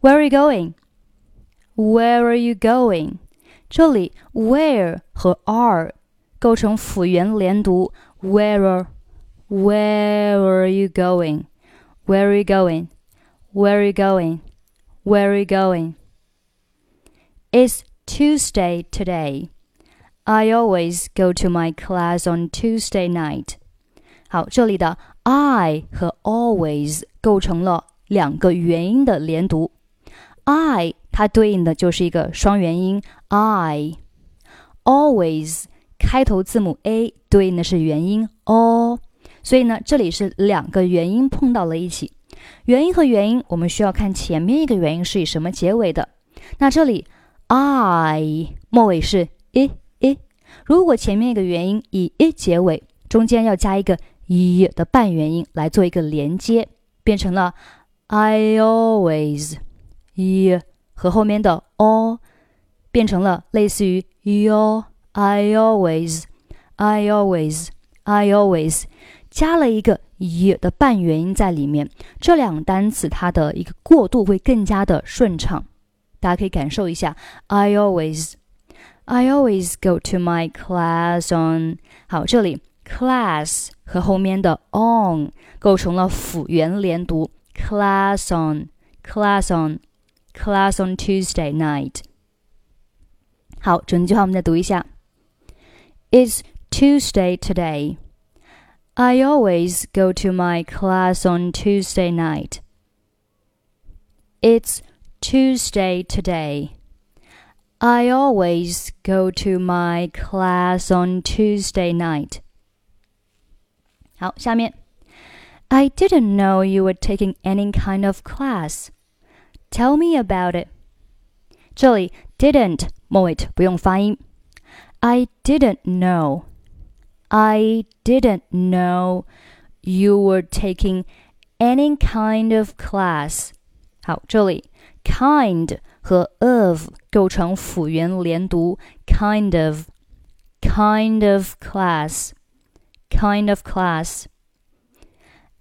Where are you going? Where are you going? 这里 where 和 are 构成辅元连读。Where Where are you going? Where are you going? Where are you going? Where are you going? It's Tuesday today. I always go to my class on Tuesday night. 好，这里的 I 和 always 构成了两个元音的连读。 I 它对应的就是一个双元音 I。Always 开头字母 a 对应的是元音 o，所以呢，这里是两个元音碰到了一起。元音和元音，我们需要看前面一个元音是以什么结尾的。那这里 I 末尾是 i i，如果前面一个元音以 i 结尾，中间要加一个 i 的半元音来做一个连接，变成了 I always i 和后面的 o 变成了类似于 you i always I always I always 加了一个 i 的半元音在里面，这两个单词它的一个过渡会更加的顺畅。大家可以感受一下，I always I always go to my class on。好，这里 class 和后面的 on 构成了辅元连读，class on class on class on Tuesday night。好，整句话我们再读一下：It's Tuesday today. I always go to my class on Tuesday night. It's Tuesday today. I always go to my class on Tuesday night. 好，下面 I didn't know you were taking any kind of class. Tell me about it. it。这里 didn't 末尾不用发音。I didn't know. I didn't know you were taking any kind of class. 好，这里 kind 和 of 构成辅元连读，kind of，kind of class，kind of class。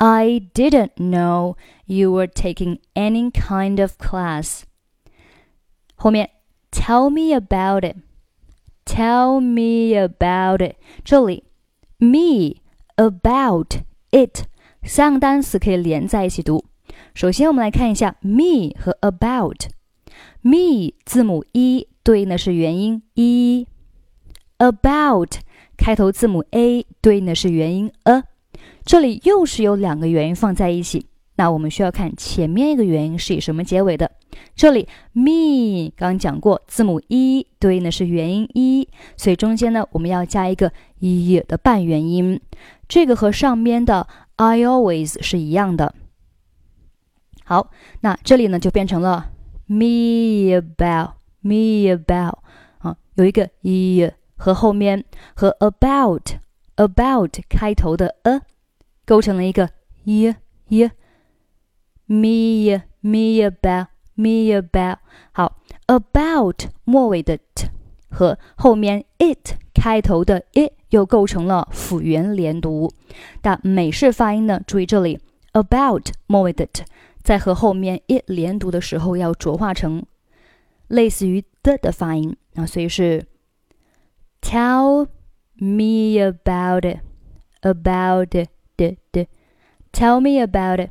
I didn't know you were taking any kind of class. 后面 tell me about it, tell me about it. 这里 me, about, it 三个单词可以连在一起读。首先，我们来看一下 me 和 about。me 字母 e 对应的是元音 e，about 开头字母 a 对应的是元音 a。 这里又是有两个元音放在一起，那我们需要看前面一个元音是以什么结尾的。这里 me 刚讲过，字母 e 对应的是元音 e，所以中间呢我们要加一个 e 的半元音。这个和上面的 I always 是一样的。好，那这里呢就变成了 me about me about 啊，有一个 e 和后面和 about about 开头的 a 构成了一个 e e me me about me about 好 about 末尾的 t 和后面 it 开头的 it 又构成了辅元连读。但美式发音呢，注意这里 about 末尾的 t。在和后面 it 连读的时候，要浊化成类似于的的发音啊，所以是 tell me about it about it 的的 tell me about it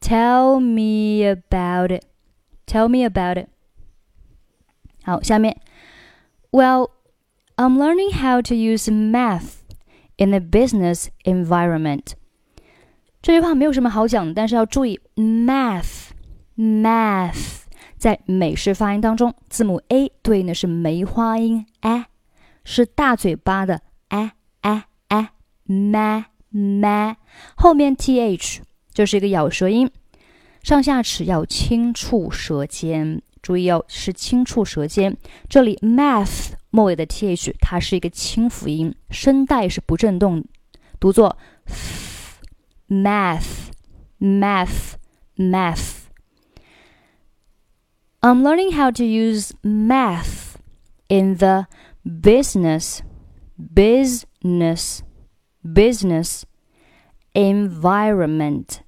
tell me about it tell me about it 好，下面 well I'm learning how to use math in a business environment 这句话没有什么好讲的，但是要注意 math math 在美式发音当中，字母 a 对应的是梅花音 a，是大嘴巴的 a a a ma ma，后面 th 就是一个咬舌音，上下齿要轻触舌尖，注意要是轻触舌尖。这里 math 末尾的 th 它是一个清辅音，声带是不振动，读作。math, math, math. I'm learning how to use math in the business, business, business environment,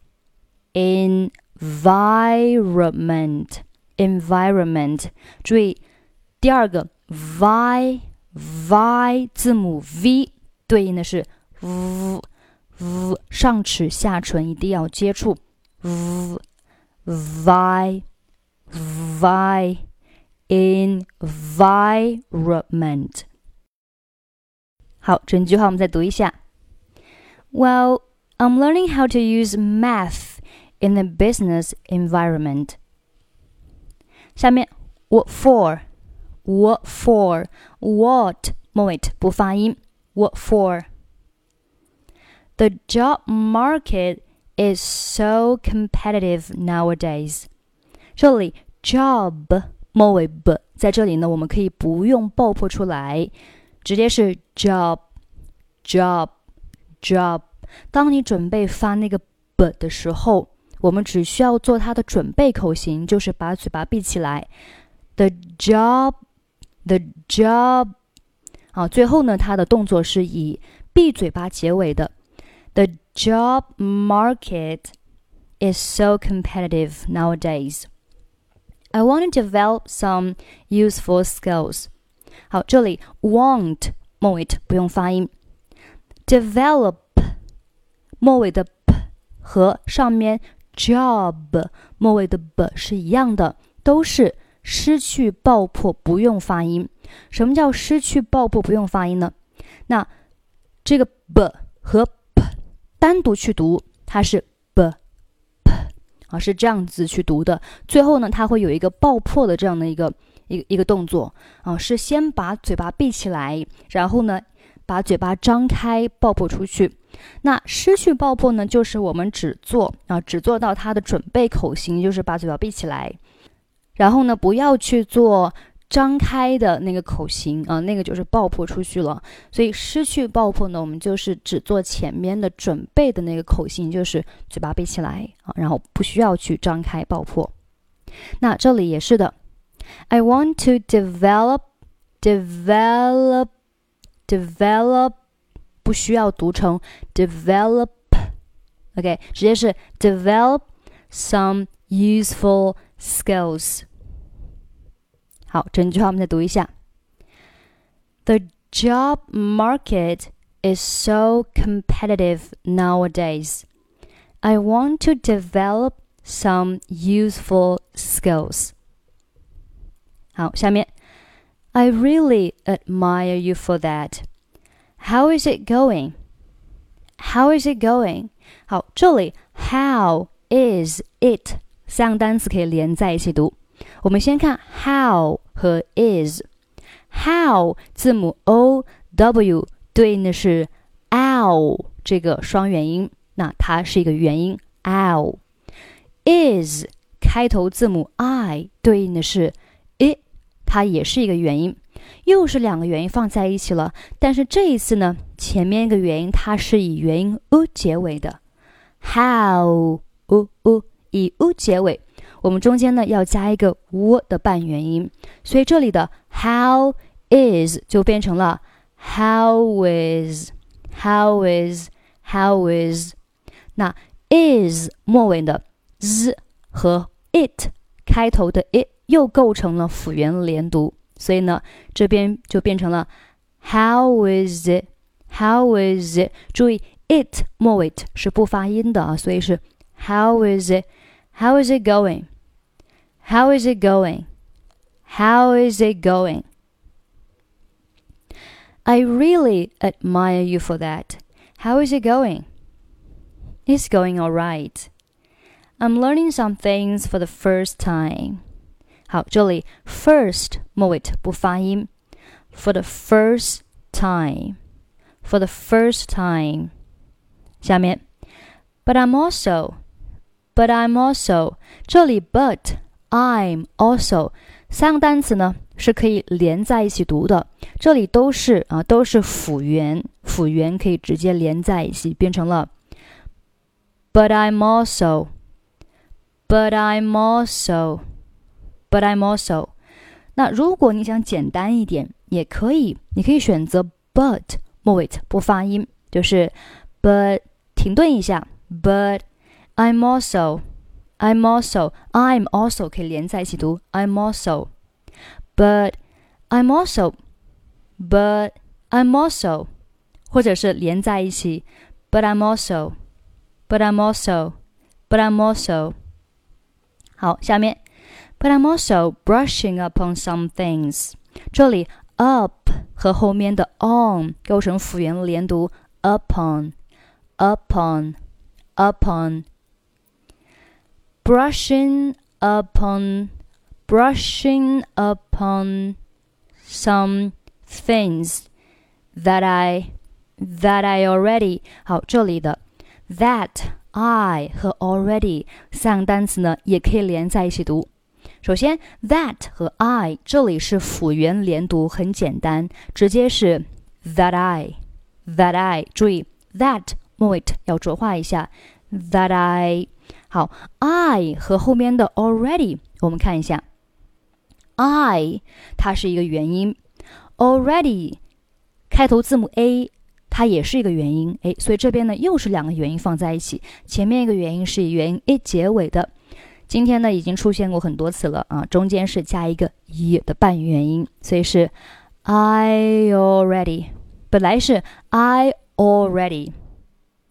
environment, environment，environment。注意第二个 vi vi 字母 v 对应的是 v v 上齿下唇一定要接触 v vi vi environment。好，整句话我们再读一下。 Well, I'm learning how to use math in a business environment. 下面 what for? What for? What 末尾不发音。What for? The job market is so competitive nowadays. 这里 job 末尾 b 在这里呢，我们可以不用爆破出来，直接是 job job job。当你准备发那个 b 的时候，我们只需要做它的准备口型，就是把嘴巴闭起来。The job the job 啊，最后呢，它的动作是以闭嘴巴结尾的。The job market is so competitive nowadays. I want to develop some useful skills. 好，这里 want 末尾不用发音 ，develop 末尾的 p 和上面 job 末尾的 b 是一样的，都是失去爆破，不用发音。什么叫失去爆破，不用发音呢？那这个 b 和 p 单独去读，它是 b p 啊，是这样子去读的。最后呢，它会有一个爆破的这样的一个一个一个动作啊，是先把嘴巴闭起来，然后呢。把嘴巴张开，爆破出去。那失去爆破呢？就是我们只做啊，只做到它的准备口型，就是把嘴巴闭起来，然后呢，不要去做张开的那个口型啊，那个就是爆破出去了。所以失去爆破呢，我们就是只做前面的准备的那个口型，就是嘴巴闭起来啊，然后不需要去张开爆破。那这里也是的，I want to develop develop。develop 不需要读成 develop，OK，、okay, 直接是 develop some useful skills。好，整句话我们再读一下。The job market is so competitive nowadays. I want to develop some useful skills. 好，下面 I really admire you for that. How is it going? How is it going? 好，这里 how is it 三个单词可以连在一起读。我们先看 how 和 is。how 字母 o w 对应的是 ow 这个双元音，那它是一个元音 ow。is 开头字母 i 对应的是 it 它也是一个元音，又是两个元音放在一起了。但是这一次呢，前面一个元音它是以元音 u 结尾的，how u u 以 u 结尾，我们中间呢要加一个 w 的半元音，所以这里的 how is 就变成了 how is how is how is。那 is 末尾的 z 和 it 开头的 it。又构成了辅元连读，所以呢，这边就变成了 How is it? How is it? 注意 it 末尾是不发音的啊，所以是 How is it? How is it going? How is it going? How is it going? I really admire you for that. How is it going? It's going all right. I'm learning some things for the first time. 好，这里 first 末尾不发音。For the first time, for the first time。下面，But I'm also, but I'm also。这里 but I'm also 三个单词呢是可以连在一起读的。这里都是啊，都是辅元，辅元可以直接连在一起，变成了 But I'm also, but I'm also。 But I'm also，那如果你想简单一点，也可以，你可以选择 but 末尾不发音，就是 but 停顿一下，But I'm also I'm also I'm also 可以连在一起读 I'm also but I'm also but I'm also 或者是连在一起 but I'm also but I'm also but I'm also 好，下面 but I'm also brushing up on some things。这里 up 和后面的 on 构成辅元连读 upon upon upon brushing upon brushing upon some things that I that I already 好，这里的 that I 和 already 三个单词呢，也可以连在一起读。 首先，that 和 I 这里是辅元连读，很简单，直接是 that I that I。注意 that 末尾要浊化一下，that I。好，I 和后面的 already，我们看一下，I 它是一个元音，already 开头字母 A。它也是一个元音，诶，所以这边呢又是两个元音放在一起，前面一个元音是以元音 a 结尾的，今天呢已经出现过很多次了啊，中间是加一个 e 的半元音，所以是 I already，本来是 I already，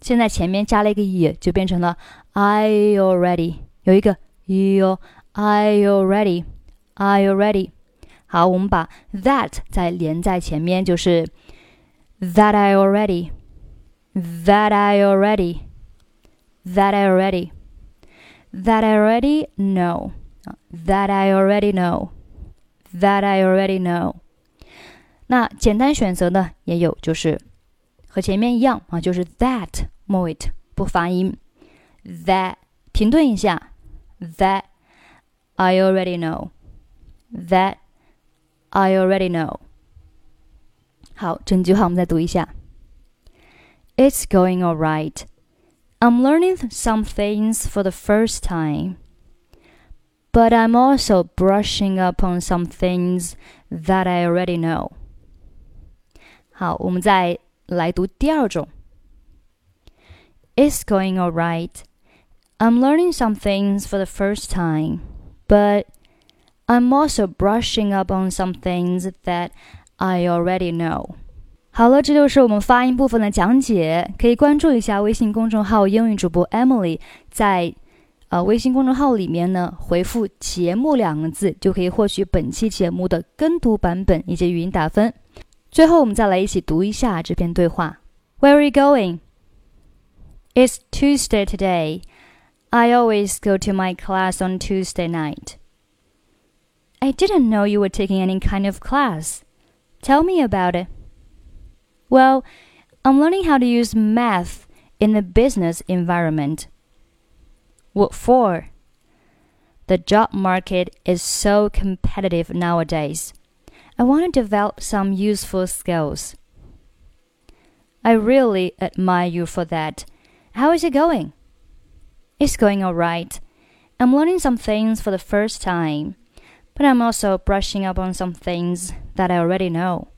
现在前面加了一个 e，就变成了 I already，有一个 e 哦，I already，I already，好，我们把 that 再连在前面，就是。that I already, that I already, that I already, that I already know, that I already know, that I already know。那简单选择呢，也有就是和前面一样啊，就是 that 末尾不发音，that 停顿一下，that I already know, that I already know。好，整句话我们再读一下。It's going all right. I'm learning some things for the first time. But I'm also brushing up on some things that I already know. 好，我们再来读第二种。It's going all right. I'm learning some things for the first time, but I'm also brushing up on some things that I already know。 好了，这就是我们发音部分的讲解。可以关注一下微信公众号“英语主播 Emily”。在呃微信公众号里面呢，回复“节目”两个字，就可以获取本期节目的跟读版本以及语音打分。最后，我们再来一起读一下这篇对话：Where are you going? It's Tuesday today. I always go to my class on Tuesday night. I didn't know you were taking any kind of class. Tell me about it. Well, I'm learning how to use math in the business environment. What for? The job market is so competitive nowadays. I want to develop some useful skills. I really admire you for that. How is it going? It's going all right. I'm learning some things for the first time but I'm also brushing up on some things that I already know.